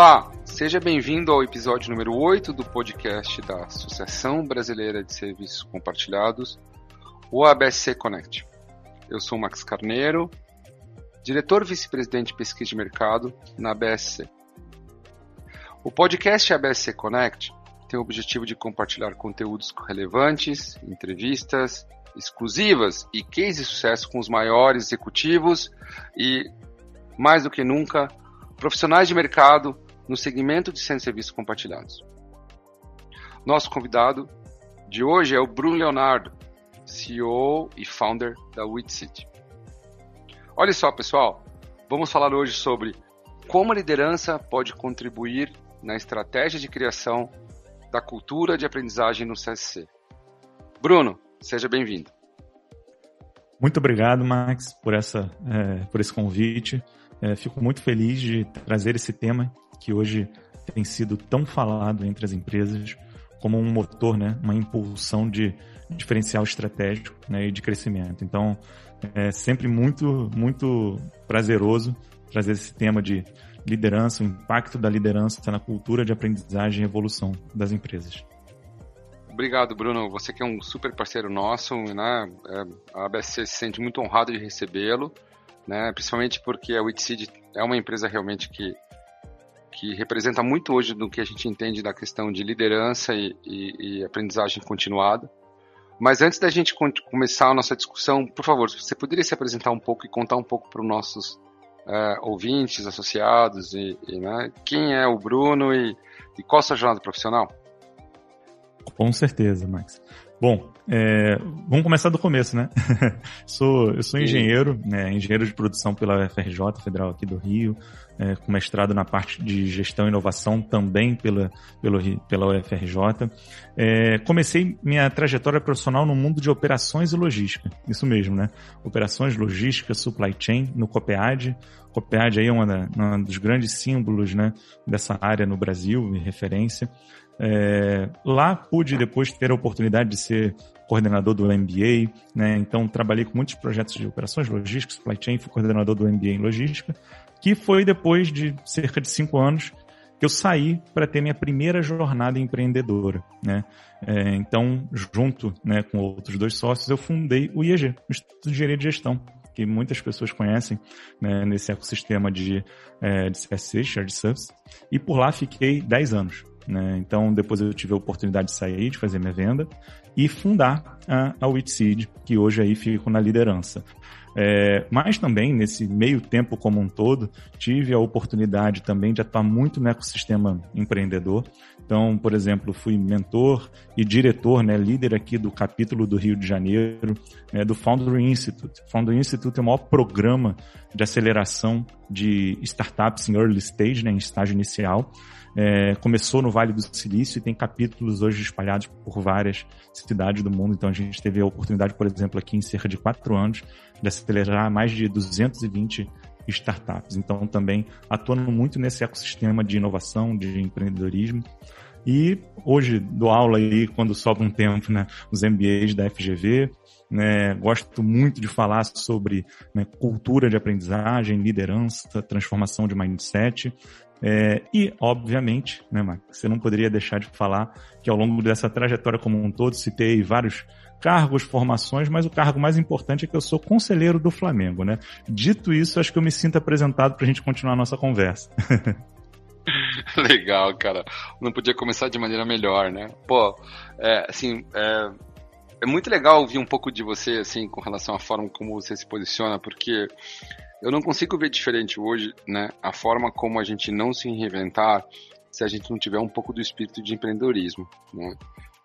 Olá, seja bem-vindo ao episódio número 8 do podcast da Associação Brasileira de Serviços Compartilhados, o ABSC Connect. Eu sou Max Carneiro, diretor vice-presidente de pesquisa de mercado na ABSC. O podcast ABSC Connect tem o objetivo de compartilhar conteúdos relevantes, entrevistas exclusivas e cases de sucesso com os maiores executivos e, mais do que nunca, profissionais de mercado no segmento de centros de serviços compartilhados. Nosso convidado de hoje é o Bruno Leonardo, CEO e founder da WitCity. Olha só, pessoal, vamos falar hoje sobre como a liderança pode contribuir na estratégia de criação da cultura de aprendizagem no CSC. Bruno, seja bem-vindo. Muito obrigado, Max, por, essa, é, por esse convite. É, fico muito feliz de trazer esse tema que hoje tem sido tão falado entre as empresas como um motor, né, uma impulsão de diferencial estratégico né, e de crescimento. Então, é sempre muito, muito prazeroso trazer esse tema de liderança, o impacto da liderança na cultura de aprendizagem e evolução das empresas. Obrigado, Bruno. Você que é um super parceiro nosso, né? É, a ABSC se sente muito honrado de recebê-lo né? Principalmente porque a Witseed é uma empresa realmente que que representa muito hoje do que a gente entende da questão de liderança e, e, e aprendizagem continuada. Mas antes da gente começar a nossa discussão, por favor, você poderia se apresentar um pouco e contar um pouco para os nossos é, ouvintes, associados, e, e né, quem é o Bruno e, e qual a sua jornada profissional? Com certeza, Max. Bom, é, vamos começar do começo, né? sou, eu sou engenheiro, né, engenheiro de produção pela UFRJ, Federal aqui do Rio, é, com mestrado na parte de gestão e inovação também pela, pelo, pela UFRJ. É, comecei minha trajetória profissional no mundo de operações e logística, isso mesmo, né? Operações, logística, supply chain, no COPEAD. COPEAD aí é uma dos grandes símbolos né, dessa área no Brasil, referência. É, lá pude depois ter a oportunidade de ser coordenador do MBA, né? Então trabalhei com muitos projetos de operações logísticas, supply chain, fui coordenador do MBA em logística, que foi depois de cerca de cinco anos que eu saí para ter minha primeira jornada empreendedora, né? É, então, junto né, com outros dois sócios, eu fundei o IEG, o Instituto de Engenharia de Gestão, que muitas pessoas conhecem né, nesse ecossistema de, é, de CSC, Shared Service, e por lá fiquei 10 anos. Né? Então, depois eu tive a oportunidade de sair, de fazer minha venda e fundar a, a Witseed, que hoje aí fico na liderança. É, mas também, nesse meio tempo como um todo, tive a oportunidade também de atuar muito no ecossistema empreendedor. Então, por exemplo, fui mentor e diretor, né, líder aqui do capítulo do Rio de Janeiro, né, do Foundry Institute. Foundry Institute é o maior programa de aceleração de startups em early stage, né, em estágio inicial. É, começou no Vale do Silício e tem capítulos hoje espalhados por várias cidades do mundo. Então a gente teve a oportunidade, por exemplo, aqui em cerca de quatro anos, de acelerar mais de 220 startups. Então também atuando muito nesse ecossistema de inovação, de empreendedorismo. E hoje dou aula aí, quando sobra um tempo, né, os MBAs da FGV, né, gosto muito de falar sobre né, cultura de aprendizagem, liderança, transformação de mindset. É, e, obviamente, né, Max, você não poderia deixar de falar que ao longo dessa trajetória como um todo, citei vários cargos, formações, mas o cargo mais importante é que eu sou conselheiro do Flamengo, né? Dito isso, acho que eu me sinto apresentado para a gente continuar a nossa conversa. Legal, cara. Não podia começar de maneira melhor, né? Pô, é, assim, é, é muito legal ouvir um pouco de você, assim, com relação à forma como você se posiciona, porque eu não consigo ver diferente hoje, né, a forma como a gente não se reinventar se a gente não tiver um pouco do espírito de empreendedorismo, né?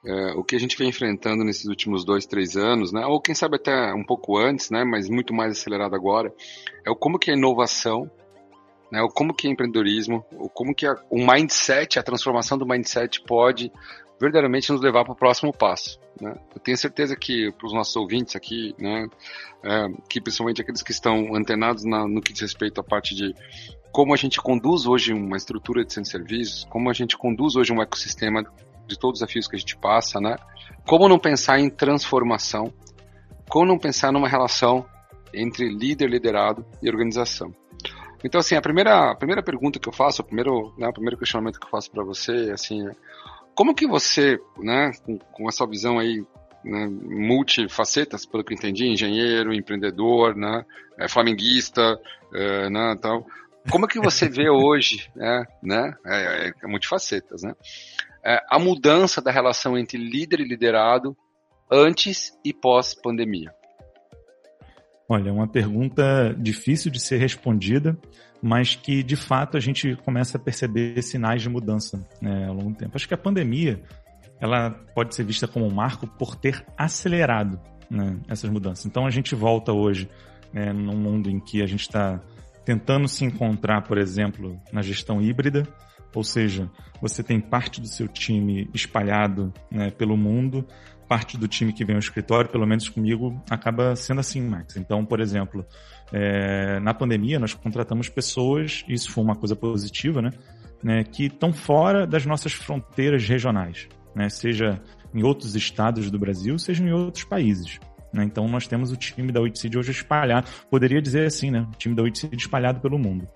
É, o que a gente vem enfrentando nesses últimos dois, três anos, né, ou quem sabe até um pouco antes, né, mas muito mais acelerado agora, é o como que a inovação, né, o como que é empreendedorismo, o como que a, o mindset, a transformação do mindset pode verdadeiramente nos levar para o próximo passo. Né? Eu tenho certeza que para os nossos ouvintes aqui, né, é, que principalmente aqueles que estão antenados na, no que diz respeito à parte de como a gente conduz hoje uma estrutura de serviços, como a gente conduz hoje um ecossistema de todos os desafios que a gente passa, né? Como não pensar em transformação, como não pensar numa relação entre líder, liderado e organização. Então, assim, a primeira, a primeira pergunta que eu faço, o primeiro, né, o primeiro questionamento que eu faço para você, assim, é, como que você, né, com, com essa visão aí né, multifacetas, pelo que eu entendi, engenheiro, empreendedor, né, é, flamenguista, é, né, tal. Como é que você vê hoje, né, né, é, é, é multifacetas, né, é, a mudança da relação entre líder e liderado antes e pós-pandemia? Olha, é uma pergunta difícil de ser respondida, mas que de fato a gente começa a perceber sinais de mudança né, ao longo do tempo. Acho que a pandemia ela pode ser vista como um marco por ter acelerado né, essas mudanças. Então a gente volta hoje né, num mundo em que a gente está tentando se encontrar, por exemplo, na gestão híbrida, ou seja, você tem parte do seu time espalhado né, pelo mundo, parte do time que vem ao escritório, pelo menos comigo, acaba sendo assim, Max. Então, por exemplo, é, na pandemia nós contratamos pessoas, isso foi uma coisa positiva, né, né que estão fora das nossas fronteiras regionais né? seja em outros estados do Brasil, seja em outros países. Né? Então nós temos o time da Witseed hoje espalhado, poderia dizer assim, né? o time da Witseed espalhado pelo mundo.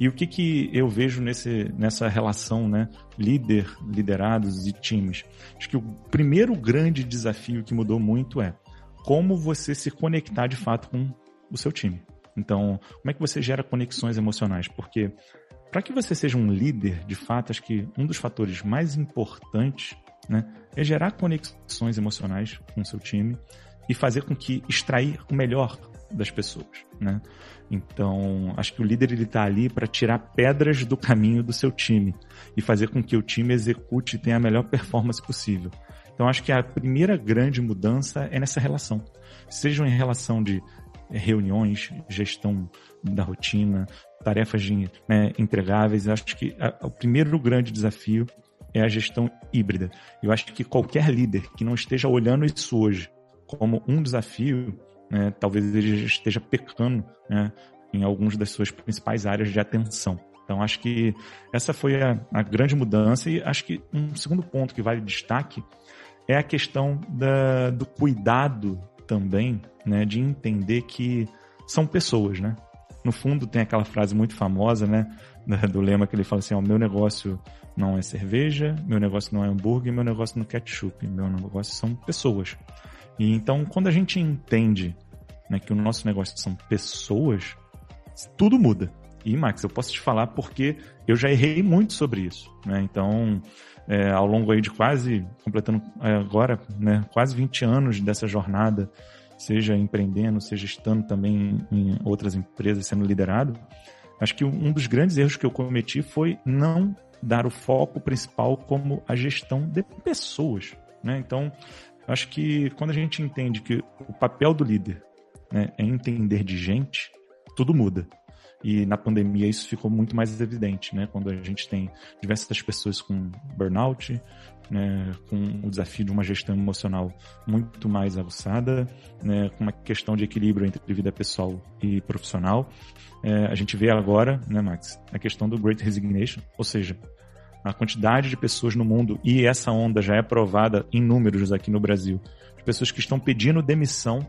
E o que, que eu vejo nesse, nessa relação né? líder, liderados e times? Acho que o primeiro grande desafio que mudou muito é como você se conectar de fato com o seu time. Então, como é que você gera conexões emocionais? Porque para que você seja um líder, de fato, acho que um dos fatores mais importantes né? É gerar conexões emocionais com o seu time e fazer com que extrair o melhor das pessoas, né? Então, acho que o líder ele está ali para tirar pedras do caminho do seu time e fazer com que o time execute e tenha a melhor performance possível. Então, acho que a primeira grande mudança é nessa relação, seja em relação de reuniões, gestão da rotina, tarefas de, né, entregáveis. Acho que a, o primeiro grande desafio é a gestão híbrida. Eu acho que qualquer líder que não esteja olhando isso hoje como um desafio, né, talvez ele esteja pecando né, em algumas das suas principais áreas de atenção. Então, acho que essa foi a, a, grande mudança. E acho que um segundo ponto que vale destaque é a questão da, do cuidado também, né, de entender que são pessoas, né? No fundo, tem aquela frase muito famosa, né, do lema que ele fala assim: o meu negócio não é cerveja, meu negócio não é hambúrguer, meu negócio não é ketchup, meu negócio são pessoas. E então, quando a gente entende né, que o nosso negócio são pessoas, tudo muda. E, Max, eu posso te falar porque eu já errei muito sobre isso. Né? Então, é, ao longo aí de quase, completando é, agora, né, quase 20 anos dessa jornada, seja empreendendo, seja estando também em outras empresas, sendo liderado, acho que um dos grandes erros que eu cometi foi não dar o foco principal como a gestão de pessoas. Né? Então, acho que quando a gente entende que o papel do líder né, é entender de gente, tudo muda. E na pandemia isso ficou muito mais evidente, né? Quando a gente tem diversas pessoas com burnout, né, com o desafio de uma gestão emocional muito mais aguçada, né, com uma questão de equilíbrio entre vida pessoal e profissional. É, a gente vê agora, né, Max, a questão do Great Resignation, ou seja, a quantidade de pessoas no mundo, e essa onda já é provada em números aqui no Brasil, de pessoas que estão pedindo demissão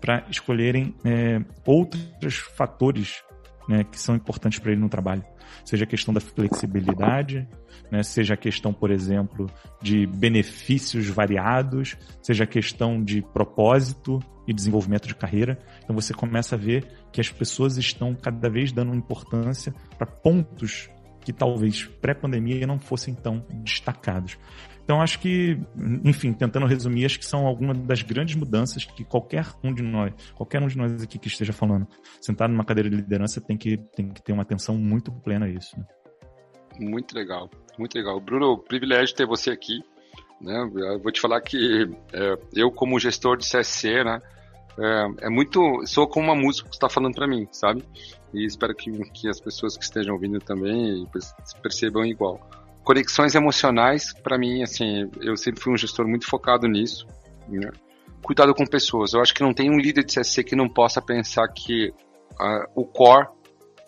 para escolherem é, outros fatores né, que são importantes para ele no trabalho. Seja a questão da flexibilidade, né, seja a questão, por exemplo, de benefícios variados, seja a questão de propósito e desenvolvimento de carreira. Então você começa a ver que as pessoas estão cada vez dando importância para pontos que talvez pré-pandemia não fossem tão destacados. Então, acho que, enfim, tentando resumir, acho que são algumas das grandes mudanças que qualquer um de nós, qualquer um de nós aqui que esteja falando, sentado numa cadeira de liderança, tem que, tem que ter uma atenção muito plena a isso. Né? Muito legal, muito legal. Bruno, privilégio ter você aqui. Né? Eu vou te falar que é, eu, como gestor de CSC, né, é, é muito. Sou como uma música que está falando para mim, sabe? E espero que, que as pessoas que estejam ouvindo também percebam igual conexões emocionais, para mim, assim, eu sempre fui um gestor muito focado nisso. Né? Cuidado com pessoas. Eu acho que não tem um líder de CSC que não possa pensar que uh, o core,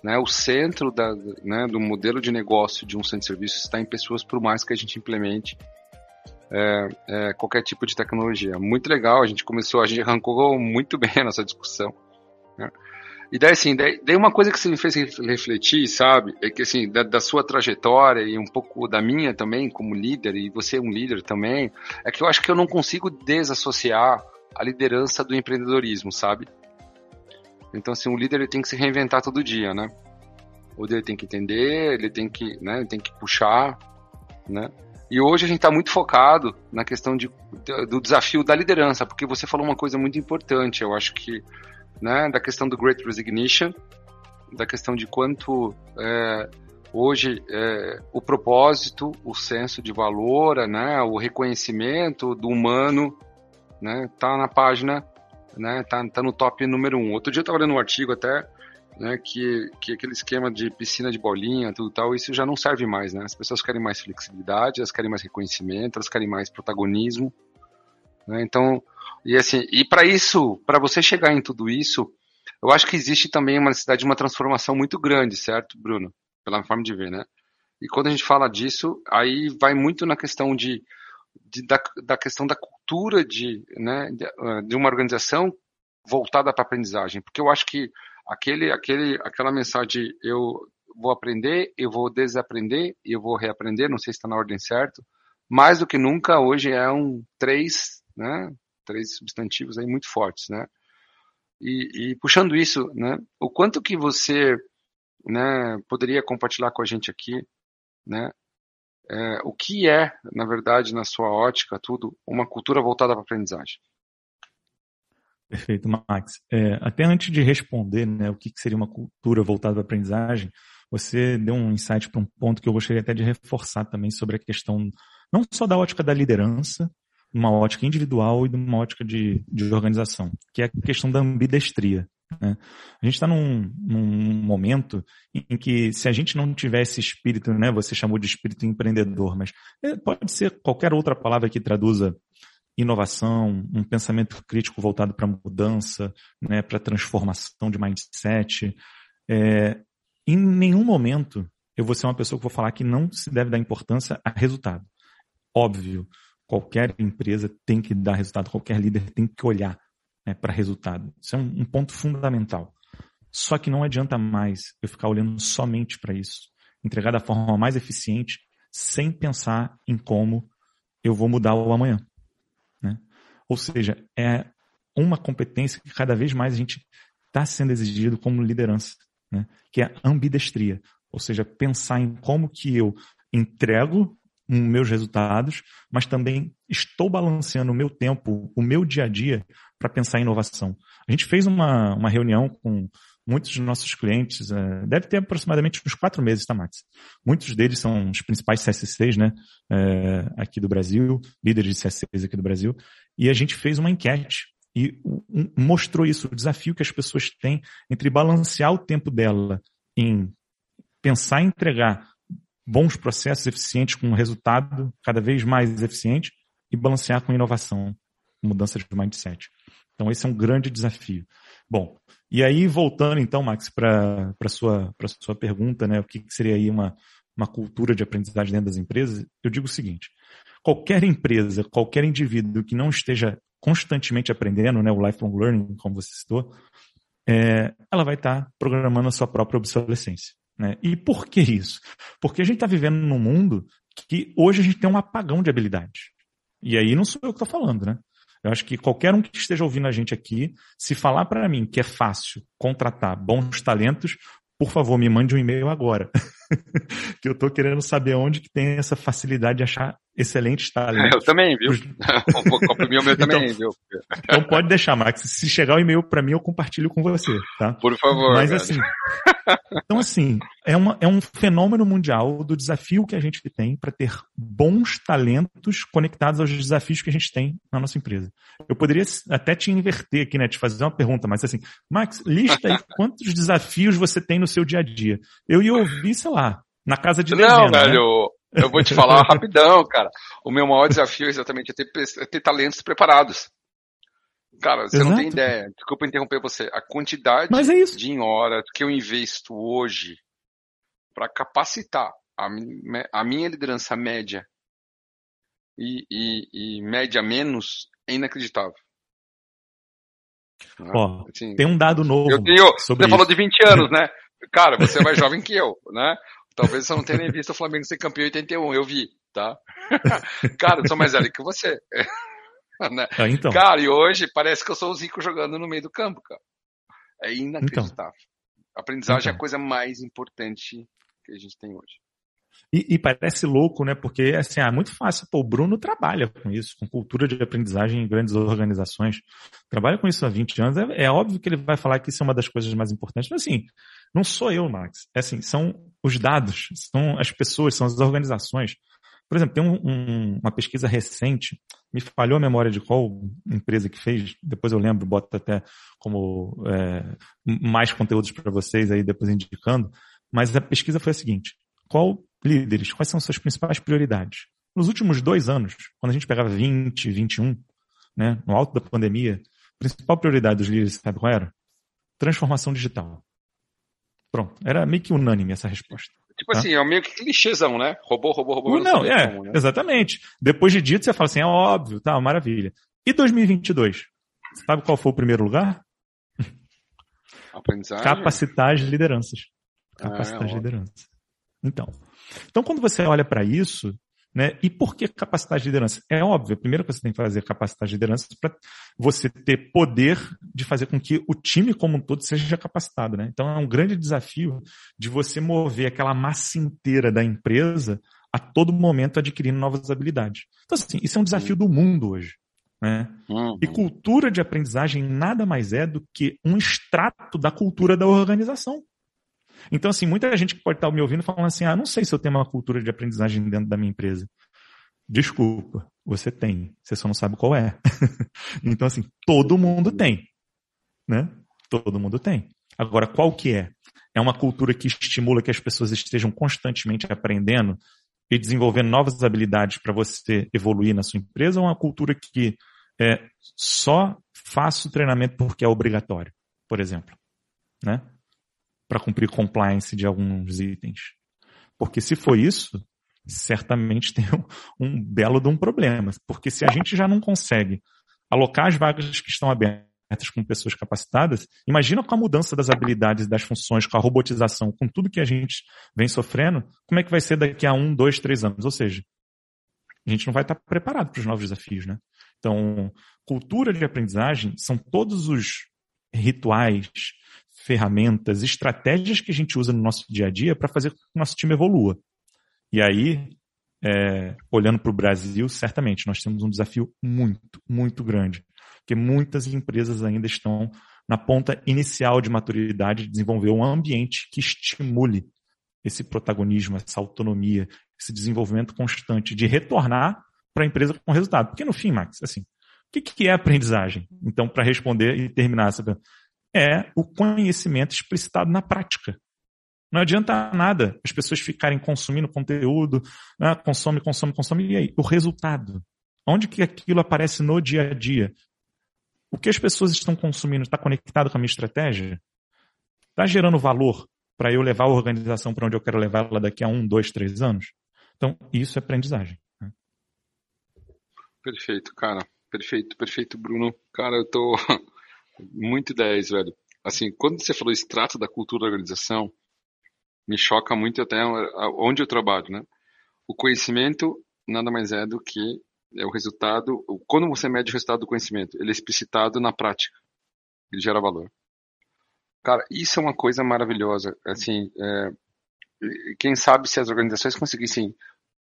né, o centro da, né, do modelo de negócio de um centro de serviços está em pessoas, por mais que a gente implemente é, é, qualquer tipo de tecnologia. Muito legal, a gente começou, a gente arrancou muito bem a nossa discussão. Né? E daí, assim, daí, daí, uma coisa que você me fez refletir, sabe, é que, assim, da, da, sua trajetória e um pouco da minha também, como líder, e você é um líder também, é que eu acho que eu não consigo desassociar a liderança do empreendedorismo, sabe? Então, assim, um líder ele tem que se reinventar todo dia, né? O líder tem que entender, ele tem que, né, ele tem que puxar, né? E hoje a gente está muito focado na questão de, do desafio da liderança, porque você falou uma coisa muito importante, eu acho que, né, da questão do Great Resignation, da questão de quanto é, hoje é, o propósito, o senso de valor, né, o reconhecimento do humano, né, tá na página, né, tá, tá no top número um. Outro dia eu estava lendo um artigo até né, que, que aquele esquema de piscina de bolinha, tudo tal, isso já não serve mais, né? As pessoas querem mais flexibilidade, elas querem mais reconhecimento, elas querem mais protagonismo, né? Então, e assim, e para isso, para você chegar em tudo isso, eu acho que existe também uma necessidade de uma transformação muito grande, certo, Bruno? Pela forma de ver, né? E quando a gente fala disso, aí vai muito na questão de, de da, da, questão da cultura de, né, de, de uma organização voltada para a aprendizagem, porque eu acho que aquele, aquele, aquela mensagem eu vou aprender, eu vou desaprender e eu vou reaprender, não sei se está na ordem certa, mais do que nunca hoje é um três, né, três substantivos aí muito fortes, né, e, e puxando isso, né, o quanto que você, né, poderia compartilhar com a gente aqui, né, é, o que é, na verdade, na sua ótica, tudo, uma cultura voltada para aprendizagem? Perfeito, Max. É, até antes de responder né, o que, que seria uma cultura voltada a aprendizagem, você deu um insight para um ponto que eu gostaria até de reforçar também sobre a questão não só da ótica da liderança, uma ótica individual e de uma ótica de, de organização, que é a questão da ambidestria. Né? A gente está num, num, momento em que, se a gente não tiver esse espírito, né, você chamou de espírito empreendedor, mas é, pode ser qualquer outra palavra que traduza inovação, um pensamento crítico voltado para mudança, né, para transformação de mindset. É, em nenhum momento eu vou ser uma pessoa que vou falar que não se deve dar importância a resultado. Óbvio, qualquer empresa tem que dar resultado, qualquer líder tem que olhar né, para resultado. Isso é um, um ponto fundamental. Só que não adianta mais eu ficar olhando somente para isso. Entregar da forma mais eficiente, sem pensar em como eu vou mudar o amanhã. Ou seja, é uma competência que cada vez mais a gente está sendo exigido como liderança, né? que é a ambidestria. Ou seja, pensar em como que eu entrego meus resultados, mas também estou balanceando o meu tempo, o meu dia a dia, para pensar em inovação. A gente fez uma, uma reunião com muitos dos nossos clientes, é, deve ter aproximadamente uns quatro meses, tá, Max? Muitos deles são os principais CSCs, né, é, aqui do Brasil, líderes de CSCs aqui do Brasil, e a gente fez uma enquete e mostrou isso, o desafio que as pessoas têm entre balancear o tempo dela em pensar em entregar bons processos eficientes com um resultado cada vez mais eficiente e balancear com inovação, mudança de mindset. Então esse é um grande desafio. Bom, e aí voltando então, Max, para a sua, sua pergunta, né, o que seria aí uma, uma cultura de aprendizagem dentro das empresas, eu digo o seguinte, qualquer empresa, qualquer indivíduo que não esteja constantemente aprendendo, né, o lifelong learning, como você citou, é, ela vai estar programando a sua própria obsolescência. Né? E por que isso? Porque a gente está vivendo num mundo que hoje a gente tem um apagão de habilidade. E aí não sou eu que estou falando, né? Eu acho que qualquer um que esteja ouvindo a gente aqui, se falar para mim que é fácil contratar bons talentos, por favor, me mande um e-mail agora. que eu estou querendo saber onde que tem essa facilidade de achar excelentes talentos. Eu também, viu? o meu também, então, viu? então pode deixar, Max. Se chegar o e-mail para mim, eu compartilho com você, tá? Por favor. Mas cara. assim, então assim, é, uma, é um fenômeno mundial do desafio que a gente tem para ter bons talentos conectados aos desafios que a gente tem na nossa empresa. Eu poderia até te inverter aqui, né? Te fazer uma pergunta, mas assim, Max, lista aí quantos desafios você tem no seu dia a dia. Eu ia ouvir, sei lá, na casa de Não, dezena, velho, né? Eu vou te falar rapidão, cara. O meu maior desafio é exatamente é ter, é ter talentos preparados. Cara, você Exato. não tem ideia. Desculpa interromper você. A quantidade é de horas que eu investo hoje para capacitar a, a, minha liderança média e, e, e média menos é inacreditável. Ó, assim, tem um dado novo. Eu tenho, você isso. falou de 20 anos, né? Cara, você é mais jovem que eu, né? Talvez você não tenha nem visto o Flamengo ser campeão em 81, eu vi, tá? Cara, eu sou mais velho que você. né? ah, então. Cara, e hoje parece que eu sou o Zico jogando no meio do campo, cara. É inacreditável. Então. Aprendizagem então. é a então. coisa mais importante que a gente tem hoje. E, e, parece louco, né? Porque assim, é muito fácil. Pô, o Bruno trabalha com isso, com cultura de aprendizagem em grandes organizações. Trabalha com isso há 20 anos. É, é, óbvio que ele vai falar que isso é uma das coisas mais importantes. Mas assim, não sou eu, Max. É assim, são os dados, são as pessoas, são as organizações. Por exemplo, tem um, um, uma pesquisa recente, me falhou a memória de qual empresa que fez, depois eu lembro, boto até como é, mais conteúdos para vocês aí depois indicando, mas a pesquisa foi a seguinte, qual líderes, quais são suas principais prioridades? Nos últimos dois anos, quando a gente pegava 20, 21, né, no alto da pandemia, a principal prioridade dos líderes, sabe qual era? Transformação digital. Pronto, era meio que unânime essa resposta. Tipo tá? assim, é meio que clichêzão, né? Robô, robô, robô. Não, não é, como, né? exatamente. Depois de dito, você fala assim, é óbvio, tá, maravilha. E 2022? Sabe qual foi o primeiro lugar? Capacitar as lideranças. Capacitar ah, é, as lideranças. Então, então quando você olha para isso, né? E por que capacidade de liderança? É óbvio, a primeira coisa que você tem que fazer é capacidade de liderança para você ter poder de fazer com que o time como um todo seja capacitado. Né? Então é um grande desafio de você mover aquela massa inteira da empresa a todo momento adquirindo novas habilidades. Então, assim, isso é um desafio do mundo hoje. Né? Uhum. E cultura de aprendizagem nada mais é do que um extrato da cultura da organização. Então, assim, muita gente que pode estar me ouvindo falando assim, ah, não sei se eu tenho uma cultura de aprendizagem dentro da minha empresa. Desculpa, você tem, você só não sabe qual é. então, assim, todo mundo tem, né? Todo mundo tem. Agora, qual que é? É uma cultura que estimula que as pessoas estejam constantemente aprendendo e desenvolvendo novas habilidades para você evoluir na sua empresa ou uma cultura que é só faço treinamento porque é obrigatório, por exemplo, né? Para cumprir compliance de alguns itens. Porque se for isso, certamente tem um, um belo de um problema. Porque se a gente já não consegue alocar as vagas que estão abertas com pessoas capacitadas, imagina com a mudança das habilidades das funções, com a robotização, com tudo que a gente vem sofrendo, como é que vai ser daqui a um, dois, três anos? Ou seja, a gente não vai estar preparado para os novos desafios, né? Então, cultura de aprendizagem são todos os rituais, ferramentas, estratégias que a gente usa no nosso dia a dia para fazer com que o nosso time evolua. E aí, é, olhando para o Brasil, certamente nós temos um desafio muito, muito grande, porque muitas empresas ainda estão na ponta inicial de maturidade de desenvolver um ambiente que estimule esse protagonismo, essa autonomia, esse desenvolvimento constante de retornar para a empresa com resultado. Porque no fim, Max, assim, o que, que é aprendizagem? Então, para responder e terminar essa é o conhecimento explicitado na prática. Não adianta nada as pessoas ficarem consumindo conteúdo, né, consome, consome, consome, e aí? O resultado. Onde que aquilo aparece no dia a dia? O que as pessoas estão consumindo está conectado com a minha estratégia? Está gerando valor para eu levar a organização para onde eu quero levar ela daqui a um, dois, três anos? Então, isso é aprendizagem. Né? Perfeito, cara. Perfeito, perfeito, Bruno. Cara, eu tô Muito 10, velho. Assim, quando você falou extrato da cultura da organização, me choca muito até onde eu trabalho, né? O conhecimento nada mais é do que é o resultado. Quando você mede o resultado do conhecimento, ele é explicitado na prática. Ele gera valor. Cara, isso é uma coisa maravilhosa. Assim, é, quem sabe se as organizações conseguissem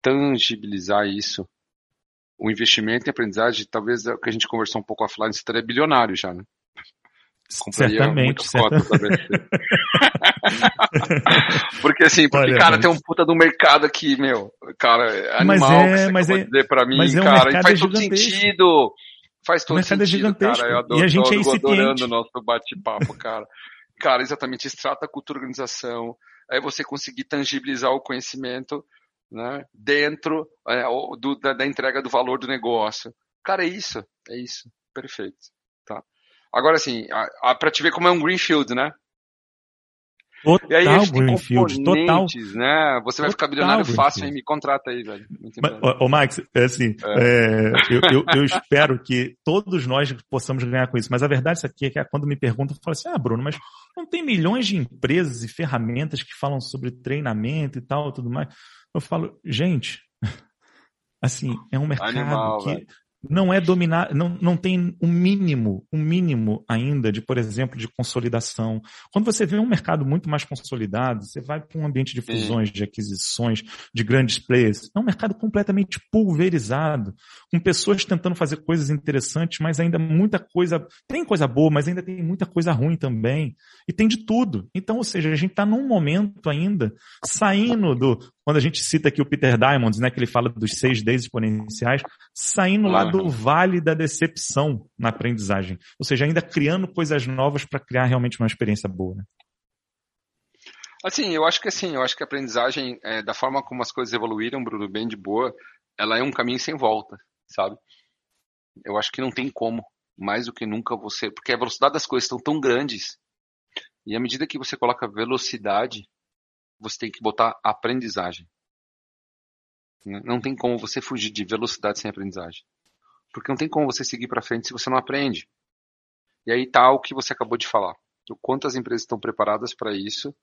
tangibilizar isso, o investimento em aprendizagem, talvez é o que a gente conversou um pouco offline, estaria bilionário já, né? Certamente, certamente. porque assim, porque, Olha, cara, mas... tem um puta do mercado aqui, meu. Cara, animal mas é, mas é, dizer pra mim, mas é um cara, e faz todo sentido. Faz todo é sentido, é cara. Eu adoro, e a gente adoro, é adorando o nosso bate-papo, cara. cara, exatamente, extrata a cultura organização, aí você conseguir tangibilizar o conhecimento, né, dentro é, do, da, da entrega do valor do negócio. Cara, é isso, é isso. Perfeito. Agora, assim, para te ver como é um greenfield, né? Total, e aí a gente Greenfield, total. né? Você vai ficar bilionário fácil, aí me contrata aí, velho. Mas, ô, Max, é assim, é. É, eu, eu, eu, espero que todos nós possamos ganhar com isso, mas a verdade é que é quando me perguntam, eu falo assim, ah, Bruno, mas não tem milhões de empresas e ferramentas que falam sobre treinamento e tal, tudo mais. Eu falo, gente, assim, é um mercado Animal, que velho não é dominar, não, não tem um mínimo, um mínimo ainda de, por exemplo, de consolidação. Quando você vê um mercado muito mais consolidado, você vai para um ambiente de fusões, de aquisições, de grandes players. É um mercado completamente pulverizado, com pessoas tentando fazer coisas interessantes, mas ainda muita coisa, tem coisa boa, mas ainda tem muita coisa ruim também. E tem de tudo. Então, ou seja, a gente está num momento ainda, saindo do, quando a gente cita aqui o Peter Diamond, né, que ele fala dos seis Ds exponenciais, saindo lá do vale da decepção na aprendizagem. Ou seja, ainda criando coisas novas para criar realmente uma experiência boa. Né? Assim, eu acho que assim, eu acho que a aprendizagem, é, da forma como as coisas evoluíram, Bruno, bem de boa, ela é um caminho sem volta, sabe? Eu acho que não tem como, mais do que nunca você, porque a velocidade das coisas estão tão grandes, e à medida que você coloca velocidade, você tem que botar aprendizagem. Né? Não tem como você fugir de velocidade sem aprendizagem. Porque não tem como você seguir para frente se você não aprende. E aí tá o que você acabou de falar. O quanto as empresas estão preparadas para isso,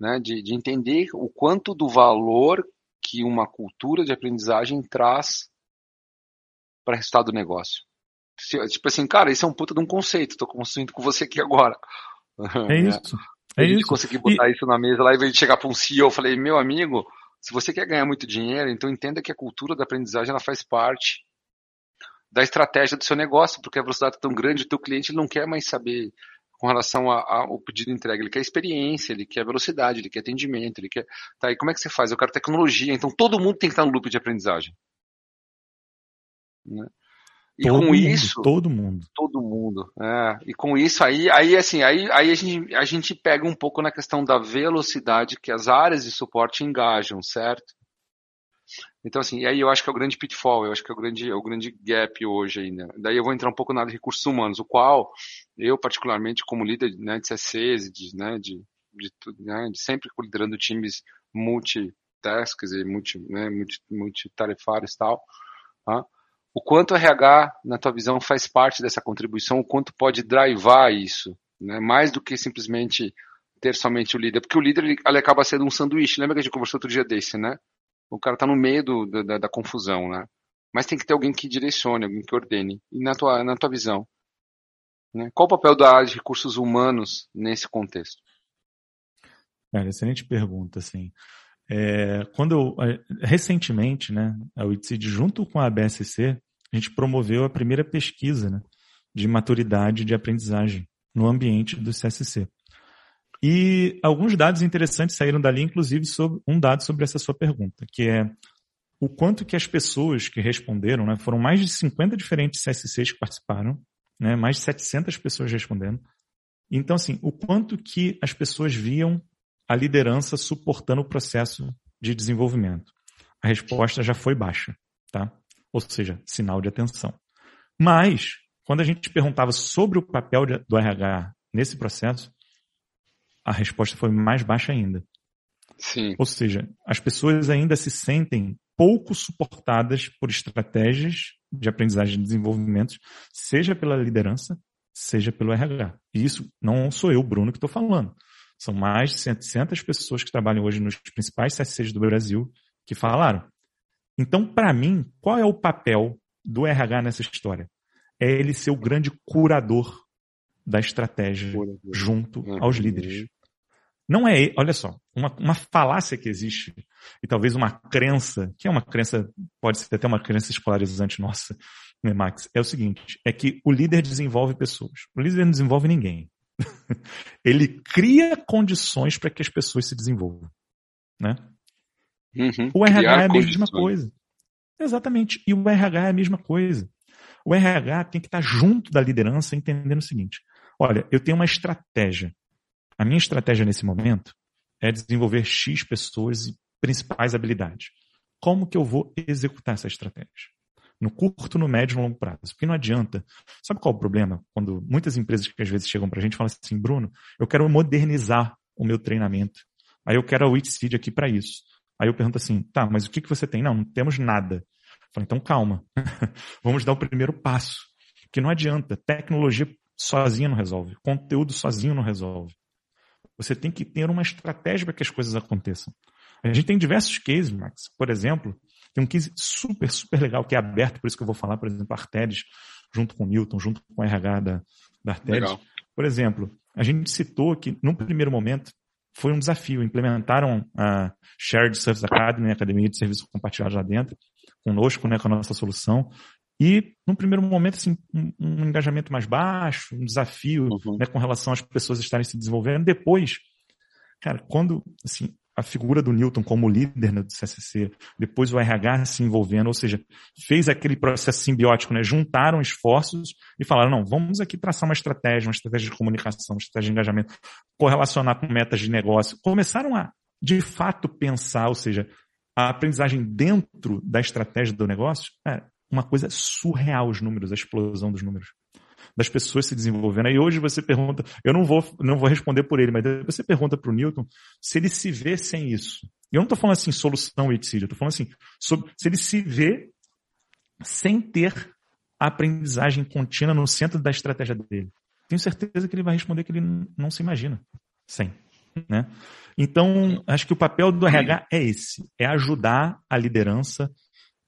né? De, de entender o quanto do valor que uma cultura de aprendizagem traz para o resultado do negócio. Tipo assim, cara, isso é um puta de um conceito, estou construindo com você aqui agora. É isso. É a gente conseguir botar e... isso na mesa lá, e de chegar para um CEO, eu falei, meu amigo, se você quer ganhar muito dinheiro, então entenda que a cultura da aprendizagem ela faz parte da estratégia do seu negócio, porque a velocidade é tão grande, o teu cliente não quer mais saber com relação ao pedido de entrega, ele quer experiência, ele quer velocidade, ele quer atendimento, ele quer. Tá, e como é que você faz? Eu quero tecnologia, então todo mundo tem que estar no loop de aprendizagem. Né? E todo com mundo, isso. Todo mundo. Todo mundo. É. E com isso aí, aí assim, aí, aí a, gente, a gente pega um pouco na questão da velocidade que as áreas de suporte engajam, certo? Então, assim, e aí eu acho que é o grande pitfall, eu acho que é o grande, é o grande gap hoje ainda. Daí eu vou entrar um pouco na área de recursos humanos, o qual eu, particularmente, como líder né, de CCs, de, né, de, de, né, de sempre liderando times multitasks e multi, né, multi, multitarefários e tal, tá? O quanto o RH, na tua visão, faz parte dessa contribuição, o quanto pode drivar isso, né? mais do que simplesmente ter somente o líder, porque o líder ele, ele acaba sendo um sanduíche, lembra que a gente conversou outro dia desse, né? o cara está no meio do, da, da, confusão, né? Mas tem que ter alguém que direcione, alguém que ordene. E na tua, na tua visão, né? qual o papel da área de recursos humanos nesse contexto? Excelente pergunta, assim. É, quando eu, recentemente, né, a UITSID, junto com a BSC, a gente promoveu a primeira pesquisa né, de maturidade de aprendizagem no ambiente do CSC. E alguns dados interessantes saíram dali, inclusive sobre, um dado sobre essa sua pergunta, que é o quanto que as pessoas que responderam, né, foram mais de 50 diferentes CSCs que participaram, né, mais de 700 pessoas respondendo. Então, assim, o quanto que as pessoas viam a liderança suportando o processo de desenvolvimento. A resposta já foi baixa, tá? Ou seja, sinal de atenção. Mas, quando a gente perguntava sobre o papel do RH nesse processo, a resposta foi mais baixa ainda. Sim. Ou seja, as pessoas ainda se sentem pouco suportadas por estratégias de aprendizagem e desenvolvimento, seja pela liderança, seja pelo RH. E isso não sou eu, Bruno, que estou falando. São mais de 700 pessoas que trabalham hoje nos principais CSCs do Brasil que falaram. Então, para mim, qual é o papel do RH nessa história? É ele ser o grande curador da estratégia junto uhum. aos líderes. Não é, olha só, uma, uma falácia que existe, e talvez uma crença, que é uma crença, pode ser até uma crença escolarizante nossa, né, Max? É o seguinte, é que o líder desenvolve pessoas. O líder não desenvolve ninguém. Ele cria condições para que as pessoas se desenvolvam. Né? Uhum, o RH é a mesma coisa. Exatamente. E o RH é a mesma coisa. O RH tem que estar junto da liderança entendendo o seguinte: olha, eu tenho uma estratégia. A minha estratégia nesse momento é desenvolver X pessoas e principais habilidades. Como que eu vou executar essa estratégia? No curto, no médio e no longo prazo. Porque não adianta. Sabe qual é o problema? Quando muitas empresas que às vezes chegam para a gente falam assim, Bruno, eu quero modernizar o meu treinamento. Aí eu quero a Witseed aqui para isso. Aí eu pergunto assim, tá, mas o que, que você tem? Não, não temos nada. Eu falo, então calma. Vamos dar o primeiro passo. Que não adianta. Tecnologia sozinha não resolve. Conteúdo sozinho não resolve. Você tem que ter uma estratégia para que as coisas aconteçam. A gente tem diversos cases, Max. Por exemplo, tem um case super, super legal que é aberto, por isso que eu vou falar, por exemplo, Arteris, junto com o Newton, junto com o RH da, da Arteris. Legal. Por exemplo, a gente citou que, num primeiro momento, foi um desafio. Implementaram a Shared Service Academy, a Academia de Serviços Compartilhados lá dentro, conosco, né, com a nossa solução. E, num primeiro momento, assim, um, um engajamento mais baixo, um desafio uhum. né, com relação às pessoas estarem se desenvolvendo. Depois, cara, quando assim, a figura do Newton como líder né, do CCC, depois o RH se envolvendo, ou seja, fez aquele processo simbiótico, né? juntaram esforços e falaram, não, vamos aqui traçar uma estratégia, uma estratégia de comunicação, uma estratégia de engajamento, correlacionar com metas de negócio. Começaram a, de fato, pensar, ou seja, a aprendizagem dentro da estratégia do negócio, é uma coisa surreal os números, a explosão dos números das pessoas se desenvolvendo. Aí hoje você pergunta, eu não vou, não vou responder por ele, mas você pergunta para o Newton se ele se vê sem isso. Eu não estou falando assim, solução eticídio, eu estou falando assim, sobre, se ele se vê sem ter a aprendizagem contínua no centro da estratégia dele. Tenho certeza que ele vai responder que ele não se imagina sem. Né? Então, acho que o papel do RH é esse, é ajudar a liderança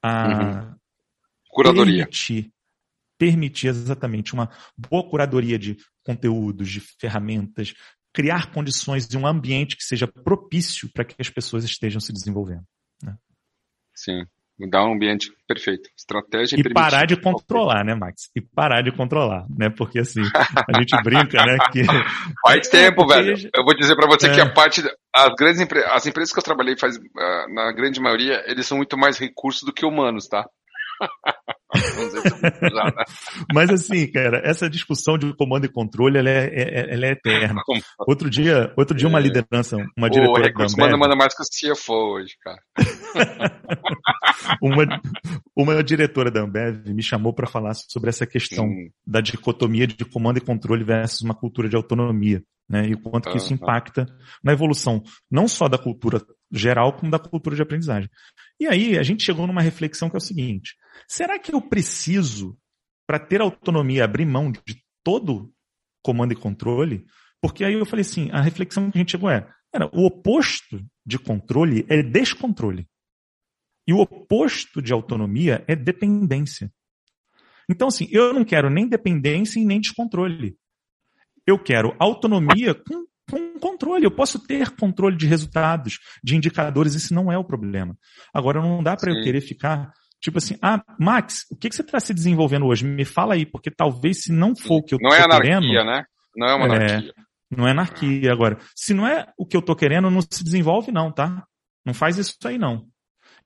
a uhum. Curadoria. permitir permitir exatamente uma boa curadoria de conteúdos, de ferramentas, criar condições de um ambiente que seja propício para que as pessoas estejam se desenvolvendo. Né? Sim, dar um ambiente perfeito, estratégia e parar de controlar, né, Max? E parar de controlar, né? Porque assim a gente brinca, né? Que faz tempo, é, velho. Eu vou dizer para você é. que a parte as grandes as empresas que eu trabalhei faz ah, na grande maioria eles são muito mais recursos do que humanos, tá? Mas assim, cara, essa discussão de comando e controle, ela é, é ela é eterna. Outro dia, outro dia uma é. liderança, uma diretora da Ambev... manda mais que o CFO hoje, cara. uma, uma diretora da Ambev me chamou para falar sobre essa questão Sim. da dicotomia de comando e controle versus uma cultura de autonomia. Né, e o quanto que isso impacta na evolução, não só da cultura geral, como da cultura de aprendizagem. E aí a gente chegou numa reflexão que é o seguinte: será que eu preciso, para ter autonomia, abrir mão de todo comando e controle? Porque aí eu falei assim, a reflexão que a gente chegou é, era, o oposto de controle é descontrole. E o oposto de autonomia é dependência. Então, assim, eu não quero nem dependência e nem descontrole. Eu quero autonomia com com controle. Eu posso ter controle de resultados, de indicadores, isso não é o problema. Agora, não dá para eu querer ficar tipo assim, ah, Max, o que, que você está se desenvolvendo hoje? Me fala aí, porque talvez se não for o que eu Não é anarquia, querendo, né? Não é uma é, anarquia. Não é anarquia. Agora, se não é o que eu estou querendo, não se desenvolve não, tá? Não faz isso aí não.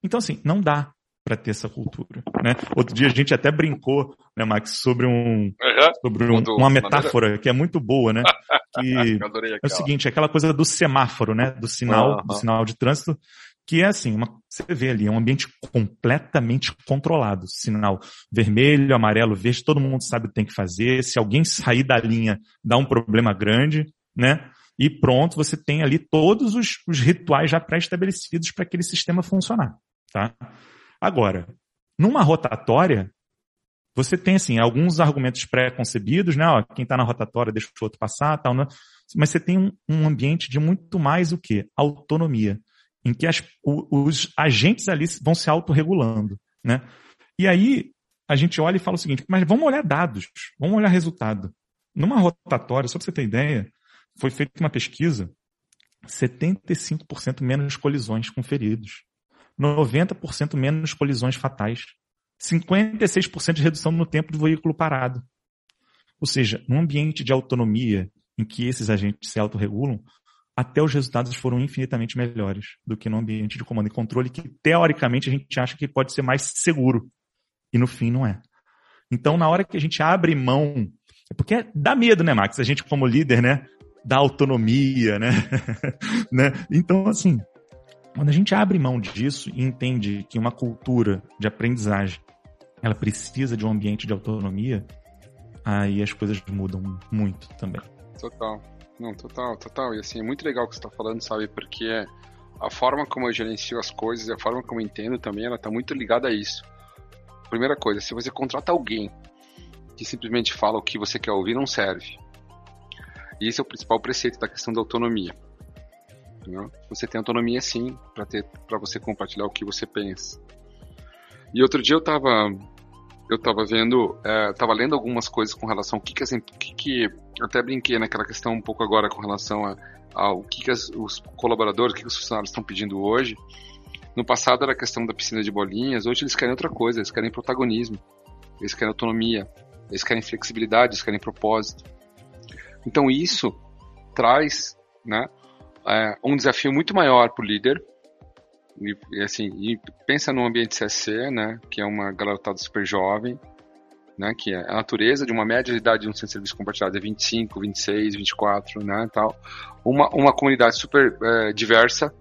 Então, assim, não dá para ter essa cultura. Né? Outro dia a gente até brincou, né, Max, sobre, um, uhum. sobre um, uma metáfora que é muito boa, né? Que é o seguinte, é aquela coisa do semáforo, né? Do sinal, uhum. do sinal de trânsito, que é assim, uma, você vê ali, é um ambiente completamente controlado. Sinal vermelho, amarelo, verde, todo mundo sabe o que tem que fazer. Se alguém sair da linha, dá um problema grande, né? E pronto, você tem ali todos os, os rituais já pré-estabelecidos para aquele sistema funcionar, tá? Agora, numa rotatória, você tem assim alguns argumentos pré-concebidos, né? Ó, quem está na rotatória deixa o outro passar, tal, né? mas você tem um, um, ambiente de muito mais o que autonomia, em que as, o, os agentes ali vão se autorregulando, né? E aí a gente olha e fala o seguinte: mas vamos olhar dados, vamos olhar resultado. Numa rotatória, só para você ter ideia, foi feita uma pesquisa, 75% menos colisões com feridos. 90% menos colisões fatais, 56% de redução no tempo do veículo parado. Ou seja, num ambiente de autonomia em que esses agentes se autorregulam, até os resultados foram infinitamente melhores do que no ambiente de comando e controle, que teoricamente a gente acha que pode ser mais seguro. E no fim não é. Então, na hora que a gente abre mão, é porque dá medo, né, Max? A gente, como líder, né? Da autonomia, né? né? Então, assim, quando a gente abre mão disso e entende que uma cultura de aprendizagem ela precisa de um ambiente de autonomia, aí as coisas mudam muito também. Total. Não, total, total. E assim, é muito legal o que você está falando, sabe? Porque a forma como eu gerencio as coisas e a forma como eu entendo também, ela está muito ligada a isso. Primeira coisa, se você contrata alguém que simplesmente fala o que você quer ouvir, não serve. E esse é o principal preceito da questão da autonomia. Entendeu? Você tem autonomia sim para ter para você compartilhar o que você pensa. E outro dia eu estava eu estava vendo, estava é, lendo algumas coisas com relação ao que que, assim, que que até brinquei naquela questão um pouco agora com relação a, ao que, que as, os colaboradores, o que, que os funcionários estão pedindo hoje. No passado era a questão da piscina de bolinhas, hoje eles querem outra coisa, eles querem protagonismo, eles querem autonomia, eles querem flexibilidade, eles querem propósito. Então isso traz, né, é, um desafio muito maior para o líder. E, e, assim, e pensa no ambiente CSC, né, que é uma garotada super jovem, né, que é a natureza de uma média de idade de um centro de serviço compartilhado é 25, 26, 24, né, tal. Uma, uma comunidade super é, diversa,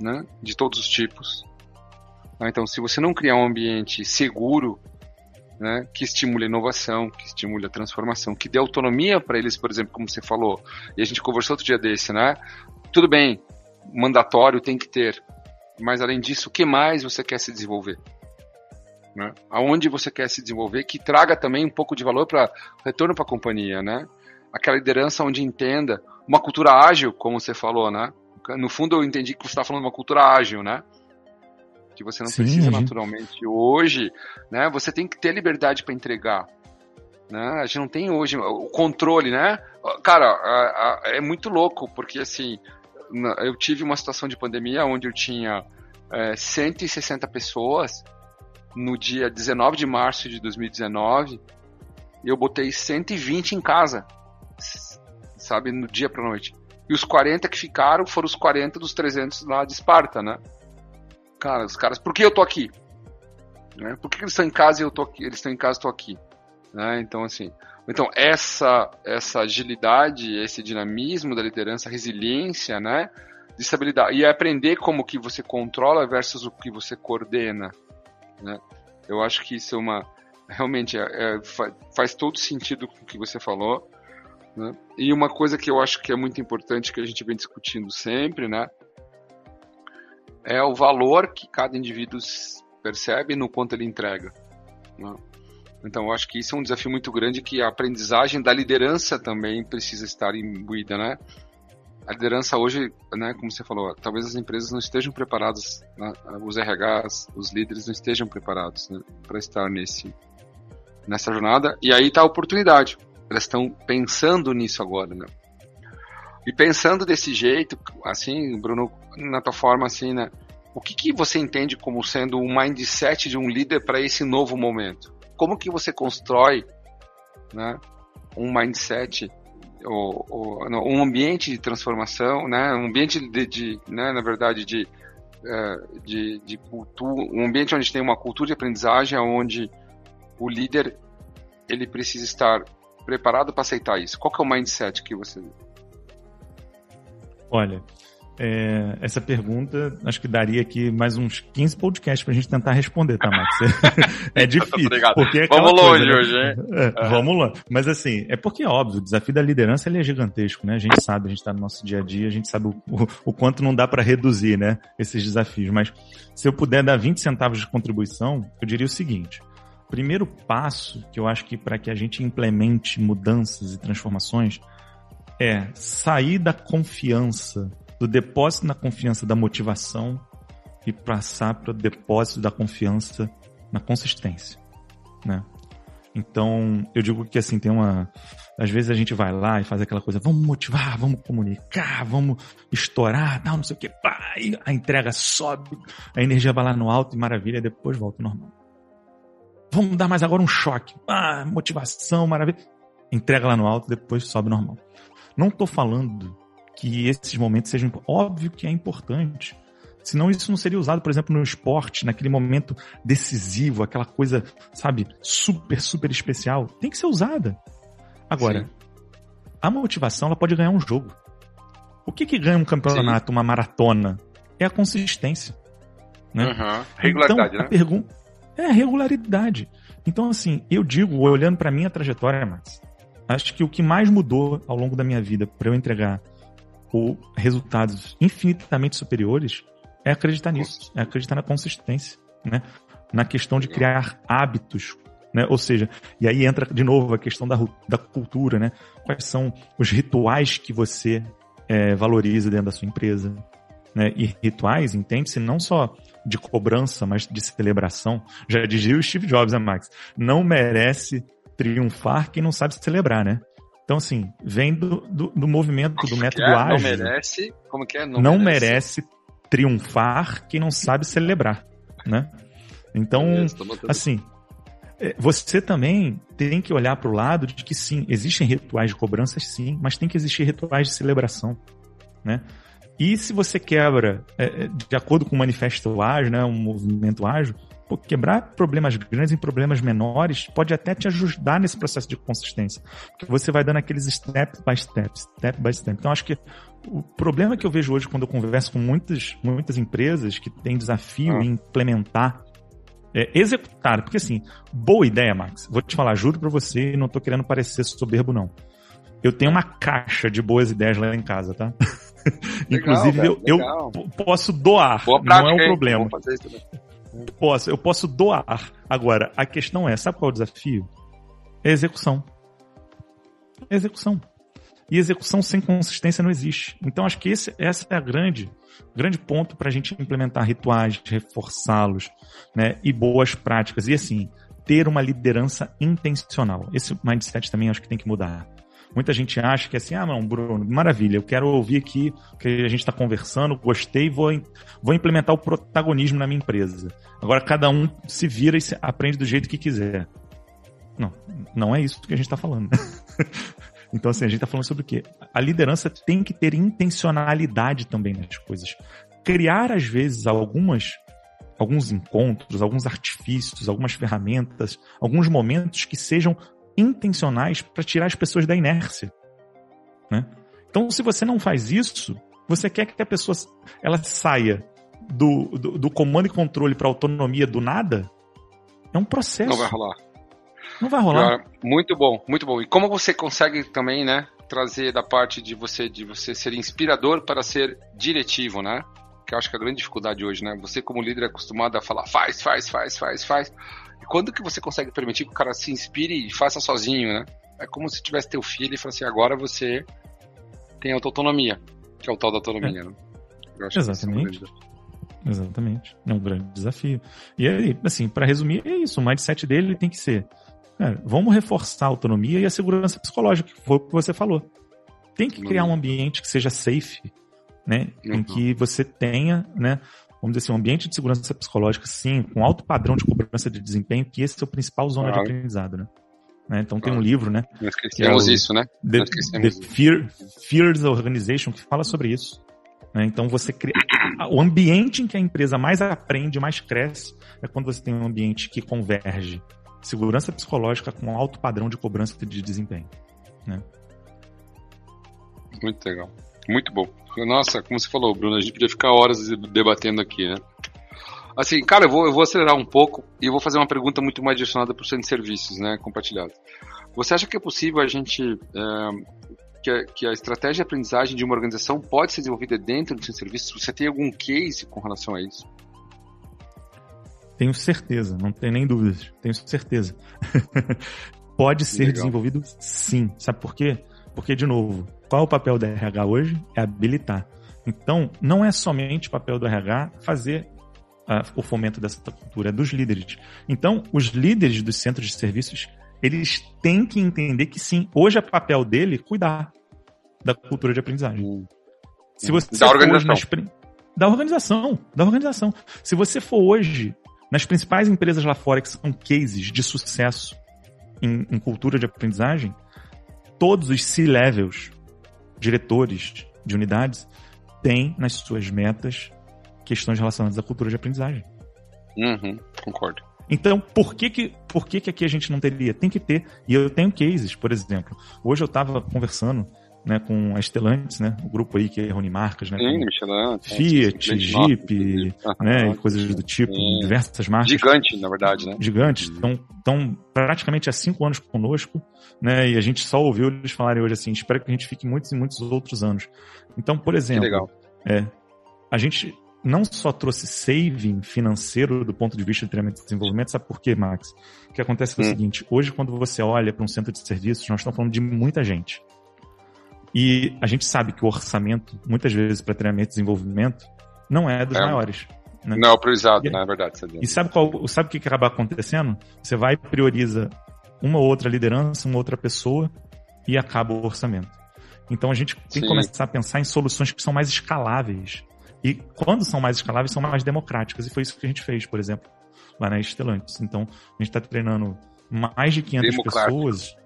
né, de todos os tipos. Então, se você não criar um ambiente seguro né, que estimule a inovação, que estimule a transformação, que dê autonomia para eles, por exemplo, como você falou, e a gente conversou outro dia desse, né? Tudo bem, mandatório tem que ter, mas além disso, o que mais você quer se desenvolver? Né? Aonde você quer se desenvolver, que traga também um pouco de valor para retorno para a companhia, né? Aquela liderança onde entenda uma cultura ágil, como você falou, né? No fundo, eu entendi que você está falando de uma cultura ágil, né? que você não Sim, precisa naturalmente hoje, né? Você tem que ter liberdade para entregar. Né? A gente não tem hoje o controle, né? Cara, é muito louco, porque assim, eu tive uma situação de pandemia onde eu tinha é, 160 pessoas no dia 19 de março de 2019 e eu botei 120 em casa, sabe, no dia para noite. E os 40 que ficaram foram os 40 dos 300 lá de Esparta, né? Cara, os caras, por que eu tô aqui? Né? Por que eles estão em casa e eu tô aqui? Eles estão em casa e tô aqui. Né? Então, assim, então essa essa agilidade, esse dinamismo da liderança, resiliência, né? De estabilidade. E aprender como que você controla versus o que você coordena. Né? Eu acho que isso é uma. Realmente é, é, faz todo sentido com o que você falou. Né? E uma coisa que eu acho que é muito importante, que a gente vem discutindo sempre, né? é o valor que cada indivíduo percebe no quanto ele entrega. Né? Então, eu acho que isso é um desafio muito grande que a aprendizagem da liderança também precisa estar imbuída, né? A liderança hoje, né, como você falou, talvez as empresas não estejam preparadas, né, os RHs, os líderes não estejam preparados né, para estar nesse, nessa jornada. E aí está a oportunidade. Elas estão pensando nisso agora, né? E pensando desse jeito, assim, Bruno, na tua forma, assim, né? O que, que você entende como sendo o mindset de um líder para esse novo momento? Como que você constrói, né, um mindset ou, ou um ambiente de transformação, né, um ambiente de, de né, na verdade, de, é, de, de cultura, um ambiente onde tem uma cultura de aprendizagem, onde o líder ele precisa estar preparado para aceitar isso. Qual que é o mindset que você Olha, é, essa pergunta acho que daria aqui mais uns 15 podcasts pra gente tentar responder, tá, Max? é difícil. porque é vamos longe né? hoje, hein? É, Vamos lá. Mas assim, é porque, óbvio, o desafio da liderança ele é gigantesco, né? A gente sabe, a gente tá no nosso dia a dia, a gente sabe o, o, o quanto não dá para reduzir, né? Esses desafios. Mas se eu puder dar 20 centavos de contribuição, eu diria o seguinte. Primeiro passo que eu acho que para que a gente implemente mudanças e transformações é sair da confiança, do depósito na confiança da motivação e passar para o depósito da confiança na consistência, né? Então, eu digo que assim, tem uma. Às vezes a gente vai lá e faz aquela coisa, vamos motivar, vamos comunicar, vamos estourar, tal, não sei o que, pá, a entrega sobe, a energia vai lá no alto e maravilha, depois volta ao normal. Vamos dar mais agora um choque, ah, motivação, maravilha. Entrega lá no alto, depois sobe normal. Não estou falando que esses momentos sejam. Óbvio que é importante. Senão isso não seria usado, por exemplo, no esporte, naquele momento decisivo, aquela coisa, sabe, super, super especial. Tem que ser usada. Agora, Sim. a motivação ela pode ganhar um jogo. O que, que ganha um campeonato, Sim. uma maratona? É a consistência. Né? Uhum. Regularidade, então, né? Pergunta... É a regularidade. Então, assim, eu digo, olhando para minha trajetória, Max, acho que o que mais mudou ao longo da minha vida para eu entregar o resultados infinitamente superiores é acreditar nisso, é acreditar na consistência, né? Na questão de criar hábitos, né? Ou seja, e aí entra de novo a questão da, da cultura, né? Quais são os rituais que você é, valoriza dentro da sua empresa, né? E rituais, entende-se não só de cobrança, mas de celebração. Já dizia o Steve Jobs, né, Max? Não merece triunfar quem não sabe celebrar, né? Então, assim, vem do, do, do movimento do método é? ágil. Não merece, como que é? Não, não merece. merece. triunfar quem não sabe celebrar, né? Então, assim, é, você também tem que olhar para o lado de que sim, existem rituais de cobranças, sim, mas tem que existir rituais de celebração, né? E se você quebra, é, é, de acordo com o manifesto ágil, né, um movimento ágil, pô, quebrar problemas grandes em problemas menores pode até te ajudar nesse processo de consistência. Porque você vai dando aqueles step by step, step by step. Então, acho que o problema que eu vejo hoje quando eu converso com muitas, muitas empresas que têm desafio ah. em implementar é, executar, porque assim, boa ideia, Max. Vou te falar, juro pra você, não tô querendo parecer soberbo, não. Eu tenho uma caixa de boas ideias lá em casa, tá? Legal, Inclusive, velho, eu, eu, posso doar, não é um problema. Posso, eu posso doar. Agora, a questão é, sabe qual é o desafio? É execução. É execução. E execução sem consistência não existe. Então, acho que esse, essa é a grande, grande ponto para a gente implementar rituais, reforçá-los, né? E boas práticas. E assim, ter uma liderança intencional. Esse mindset também acho que tem que mudar. Muita gente acha que é assim, ah, não, Bruno, maravilha, eu quero ouvir aqui o que a gente está conversando, gostei, vou, vou implementar o protagonismo na minha empresa. Agora cada um se vira e se aprende do jeito que quiser. Não, não é isso que a gente está falando. então, assim, a gente está falando sobre o quê? A liderança tem que ter intencionalidade também nas coisas. Criar, às vezes, algumas alguns encontros, alguns artifícios, algumas ferramentas, alguns momentos que sejam intencionais para tirar as pessoas da inércia. Né? Então, se você não faz isso, você quer que a pessoa ela saia do, do, do comando e controle para autonomia do nada? É um processo. Não vai rolar. Não vai rolar. Muito bom, muito bom. E como você consegue também, né, trazer da parte de você de você ser inspirador para ser diretivo, né? Que eu acho que é a grande dificuldade hoje, né? Você como líder é acostumado a falar faz, faz, faz, faz, faz. E quando que você consegue permitir que o cara se inspire e faça sozinho, né? É como se tivesse teu filho e falasse, agora você tem autonomia, que é o tal da autonomia, é. né? Exatamente. É um Exatamente. É um grande desafio. E aí, assim, para resumir, é isso. O mindset dele tem que ser: é, vamos reforçar a autonomia e a segurança psicológica, que foi o que você falou. Tem que criar um ambiente que seja safe, né? Uhum. Em que você tenha, né? Vamos dizer assim, um ambiente de segurança psicológica, sim, com alto padrão de cobrança de desempenho, que esse é o principal zona claro. de aprendizado, né? né? Então tem um livro, né? Nós esquecemos é isso, né? The, the Fear, Fears Organization, que fala sobre isso. Né? Então você cria... O ambiente em que a empresa mais aprende, mais cresce, é quando você tem um ambiente que converge segurança psicológica com alto padrão de cobrança de desempenho. Né? Muito legal. Muito bom. Nossa, como você falou, Bruno, a gente podia ficar horas debatendo aqui, né? Assim, cara, eu vou, eu vou acelerar um pouco e vou fazer uma pergunta muito mais direcionada para o centro de serviços, né, compartilhado. Você acha que é possível a gente é, que, a, que, a, estratégia de aprendizagem de uma organização pode ser desenvolvida dentro do centro de serviços? Você tem algum case com relação a isso? Tenho certeza, não tem nem dúvidas. Tenho certeza. pode ser Legal. desenvolvido sim. Sabe por quê? Porque, de novo, qual é o papel do RH hoje? É habilitar. Então, não é somente o papel do RH fazer uh, o fomento dessa cultura, é dos líderes. Então, os líderes dos centros de serviços, eles têm que entender que sim, hoje é papel dele cuidar da cultura de aprendizagem. Hum. Se você da organização. Nas, da organização. Da organização. Se você for hoje nas principais empresas lá fora que são cases de sucesso em, em cultura de aprendizagem, todos os C-levels diretores de unidades têm nas suas metas questões relacionadas à cultura de aprendizagem. Uhum, concordo. Então, por que que, por que que aqui a gente não teria? Tem que ter. E eu tenho cases, por exemplo. Hoje eu estava conversando né, com a Stellantis, né, o grupo aí que reúne marcas, né, Sim, Michelin, Fiat, Jeep, né, e coisas do tipo, sim. diversas marcas. Gigante, na verdade, né? Gigantes, estão estão praticamente há cinco anos conosco, né, e a gente só ouviu eles falarem hoje assim, espero que a gente fique muitos e muitos outros anos. Então, por exemplo, é, a gente não só trouxe saving financeiro do ponto de vista de treinamento e desenvolvimento, sabe por quê, Max? O que acontece é o hum. seguinte, hoje quando você olha para um centro de serviços, nós estamos falando de muita gente. E a gente sabe que o orçamento, muitas vezes, para treinamento e desenvolvimento, não é dos é, maiores. Né? Não é priorizado, e, não é verdade. E sabe, qual, sabe o que acaba acontecendo? Você vai e prioriza uma ou outra liderança, uma outra pessoa e acaba o orçamento. Então a gente tem Sim. que começar a pensar em soluções que são mais escaláveis. E quando são mais escaláveis, são mais democráticas. E foi isso que a gente fez, por exemplo, lá na Stellantis. Então, a gente está treinando mais de 500 pessoas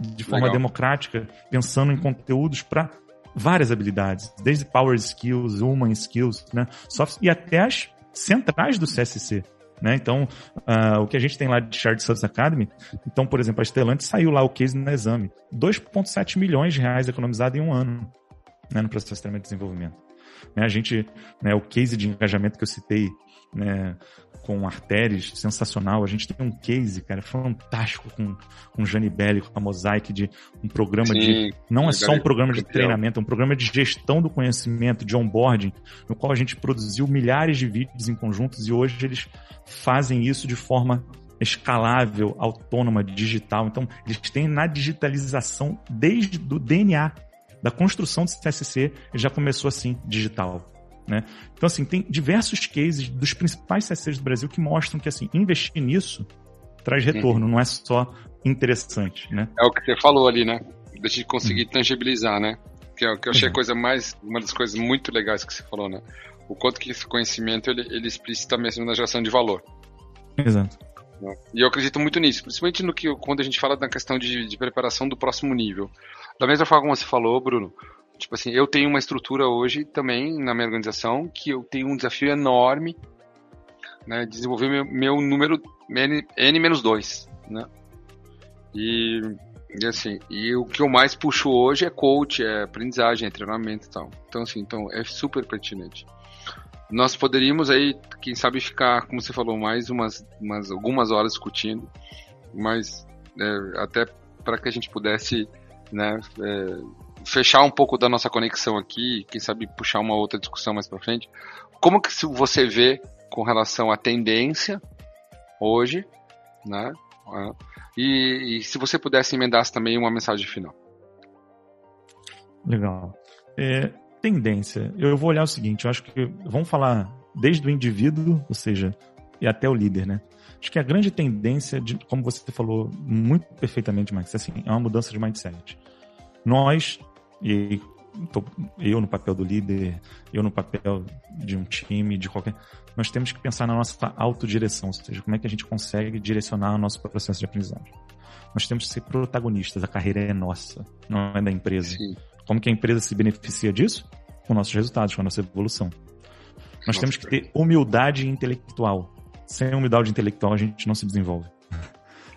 de forma Legal. democrática, pensando em conteúdos para várias habilidades, desde Power Skills, Human Skills, né, soft, e até as centrais do CSC. Né? Então, uh, o que a gente tem lá de Shared Service Academy, então, por exemplo, a Stellantis saiu lá o case no exame. 2,7 milhões de reais economizados em um ano né, no processo de treinamento e desenvolvimento. Né, a gente, né, o case de engajamento que eu citei, né, com artérias, sensacional. A gente tem um case, cara, fantástico com, com o Jani Belli, com a Mosaic, de um programa Sim, de. Não é só um programa de treinamento, é um programa de gestão do conhecimento, de onboarding, no qual a gente produziu milhares de vídeos em conjuntos e hoje eles fazem isso de forma escalável, autônoma, digital. Então, eles têm na digitalização desde o DNA da construção do CSC, já começou assim, digital. Né? Então, assim, tem diversos cases dos principais CSCs do Brasil que mostram que, assim, investir nisso traz retorno, uhum. não é só interessante, né? É o que você falou ali, né? Da gente conseguir uhum. tangibilizar, né? Que é o que eu achei a coisa mais, uma das coisas muito legais que você falou, né? O quanto que esse conhecimento, ele, ele explicita mesmo na geração de valor. Exato. Né? E eu acredito muito nisso, principalmente no que quando a gente fala da questão de, de preparação do próximo nível. Da mesma forma como você falou, Bruno, Tipo assim, eu tenho uma estrutura hoje também na minha organização que eu tenho um desafio enorme, né, desenvolver meu, meu número N-2, né? E, e, assim, e o que eu mais puxo hoje é coach, é aprendizagem, é treinamento e tal. Então assim, então é super pertinente. Nós poderíamos aí, quem sabe ficar, como você falou, mais umas, umas algumas horas discutindo, mas é, até para que a gente pudesse, né, é, fechar um pouco da nossa conexão aqui, quem sabe puxar uma outra discussão mais para frente. Como que você vê com relação à tendência hoje, né? E, e se você pudesse emendar também uma mensagem final. Legal. É, tendência. Eu vou olhar o seguinte, eu acho que vamos falar desde o indivíduo, ou seja, e até o líder, né? Acho que a grande tendência, de, como você falou muito perfeitamente, Max, assim, é uma mudança de mindset. Nós e eu no papel do líder, eu no papel de um time, de qualquer. Nós temos que pensar na nossa autodireção, ou seja, como é que a gente consegue direcionar o nosso processo de aprendizagem. Nós temos que ser protagonistas, a carreira é nossa, não é da empresa. Sim. Como que a empresa se beneficia disso? Com nossos resultados, com a nossa evolução. Nós nossa, temos que ter humildade intelectual. Sem humildade intelectual a gente não se desenvolve.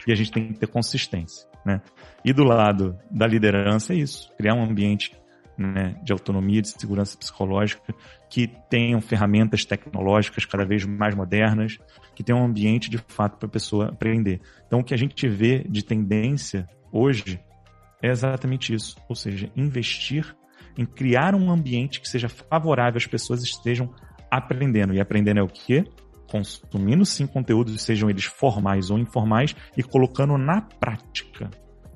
E a gente tem que ter consistência. Né? E do lado da liderança é isso, criar um ambiente né, de autonomia, de segurança psicológica, que tenham ferramentas tecnológicas cada vez mais modernas, que tenham um ambiente de fato para a pessoa aprender. Então, o que a gente vê de tendência hoje é exatamente isso, ou seja, investir em criar um ambiente que seja favorável às pessoas estejam aprendendo. E aprendendo é o quê? Consumindo sim conteúdos, sejam eles formais ou informais, e colocando na prática.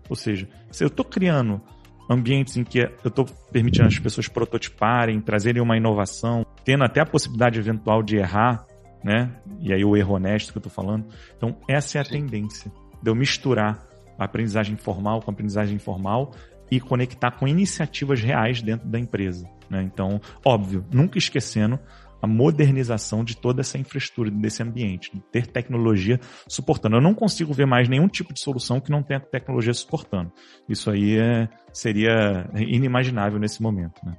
Ou seja, se eu estou criando ambientes em que eu estou permitindo as pessoas prototiparem, trazerem uma inovação, tendo até a possibilidade eventual de errar, né? E aí o erro honesto que eu estou falando. Então, essa é a sim. tendência de eu misturar a aprendizagem formal com a aprendizagem informal e conectar com iniciativas reais dentro da empresa. Né? Então, óbvio, nunca esquecendo a modernização de toda essa infraestrutura, desse ambiente, de ter tecnologia suportando. Eu não consigo ver mais nenhum tipo de solução que não tenha tecnologia suportando. Isso aí é, seria inimaginável nesse momento. Né?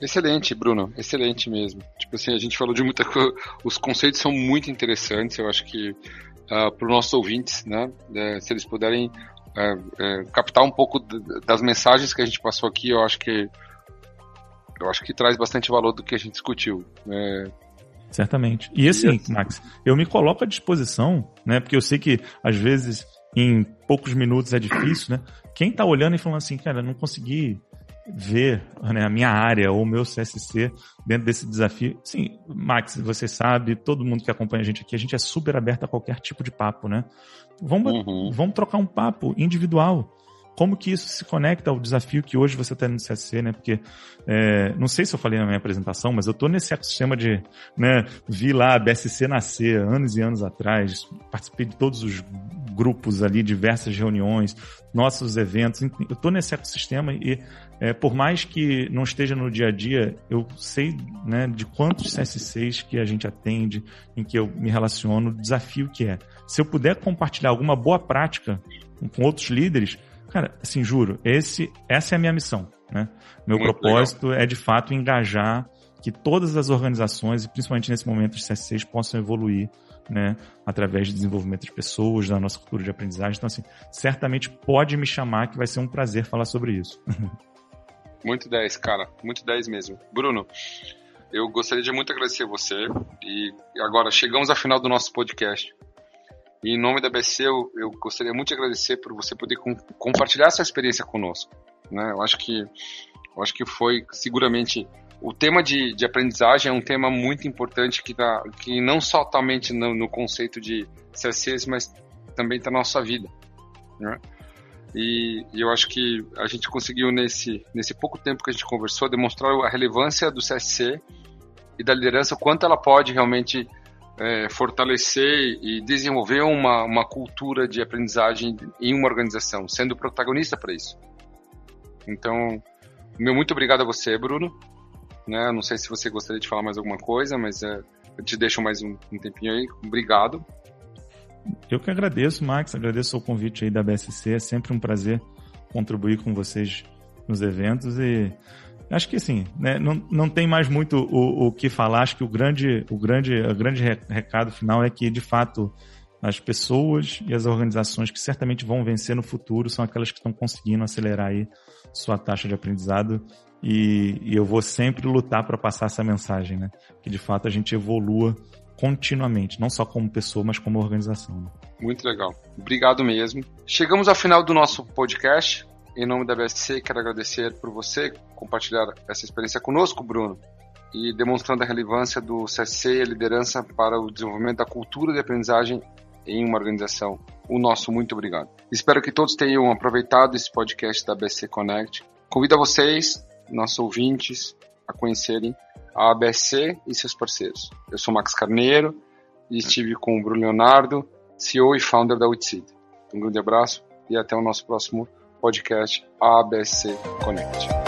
Excelente, Bruno. Excelente mesmo. Tipo assim, a gente falou de muita coisa. Os conceitos são muito interessantes. Eu acho que uh, para os nossos ouvintes, né, uh, se eles puderem é, captar um pouco das mensagens que a gente passou aqui, eu acho que eu acho que traz bastante valor do que a gente discutiu. É... Certamente. E assim, Max, eu me coloco à disposição, né? Porque eu sei que às vezes em poucos minutos é difícil, né? Quem tá olhando e falando assim, cara, não consegui ver né, a minha área ou o meu CSC dentro desse desafio. Sim, Max, você sabe, todo mundo que acompanha a gente aqui, a gente é super aberto a qualquer tipo de papo, né? Vamos, uhum. vamos trocar um papo individual como que isso se conecta ao desafio que hoje você está no CSC, né? Porque é, não sei se eu falei na minha apresentação, mas eu estou nesse ecossistema de, né? Vi lá a BSC nascer anos e anos atrás, participei de todos os grupos ali, diversas reuniões, nossos eventos. Eu estou nesse ecossistema e é, por mais que não esteja no dia a dia, eu sei né, de quantos CSCs que a gente atende, em que eu me relaciono, o desafio que é. Se eu puder compartilhar alguma boa prática com outros líderes, Cara, assim, juro, esse, essa é a minha missão, né? Meu Muito propósito legal. é, de fato, engajar que todas as organizações, e principalmente nesse momento os CSCs, possam evoluir, né? Através de desenvolvimento de pessoas, da nossa cultura de aprendizagem. Então, assim, certamente pode me chamar que vai ser um prazer falar sobre isso. Muito 10, cara. Muito 10 mesmo. Bruno, eu gostaria de muito agradecer você. E agora, chegamos ao final do nosso podcast. E em nome da BC, eu, eu gostaria muito de agradecer por você poder com, compartilhar essa experiência conosco. Né? Eu acho que eu acho que foi seguramente o tema de, de aprendizagem é um tema muito importante que, tá, que não só somente no, no conceito de CSCs, mas também está na nossa vida. Né? E, e, eu acho que a gente conseguiu, nesse, nesse pouco tempo que a gente conversou, demonstrar a relevância do CSC e da liderança, o quanto ela pode realmente é, fortalecer e desenvolver uma, uma cultura de aprendizagem em uma organização, sendo protagonista para isso. Então, meu muito obrigado a você, Bruno. Né, não sei se você gostaria de falar mais alguma coisa, mas é, eu te deixo mais um, um tempinho aí. Obrigado. Eu que agradeço, Max. Agradeço o convite aí da BSC. É sempre um prazer contribuir com vocês nos eventos e acho que assim, né, não, não tem mais muito o, o que falar. Acho que o grande, o grande, o grande recado final é que, de fato, as pessoas e as organizações que certamente vão vencer no futuro são aquelas que estão conseguindo acelerar aí sua taxa de aprendizado e, e eu vou sempre lutar para passar essa mensagem, né? Que de fato a gente evolua continuamente, não só como pessoa, mas como organização. Né? Muito legal. Obrigado mesmo. Chegamos ao final do nosso podcast. Em nome da BSC, quero agradecer por você compartilhar essa experiência conosco, Bruno, e demonstrando a relevância do CSC e a liderança para o desenvolvimento da cultura de aprendizagem em uma organização. O nosso muito obrigado. Espero que todos tenham aproveitado esse podcast da BSC Connect. Convido a vocês, nossos ouvintes, a conhecerem a ABSC e seus parceiros. Eu sou Max Carneiro e estive com o Bruno Leonardo, CEO e founder da Witseed. Um grande abraço e até o nosso próximo podcast ABC Connect.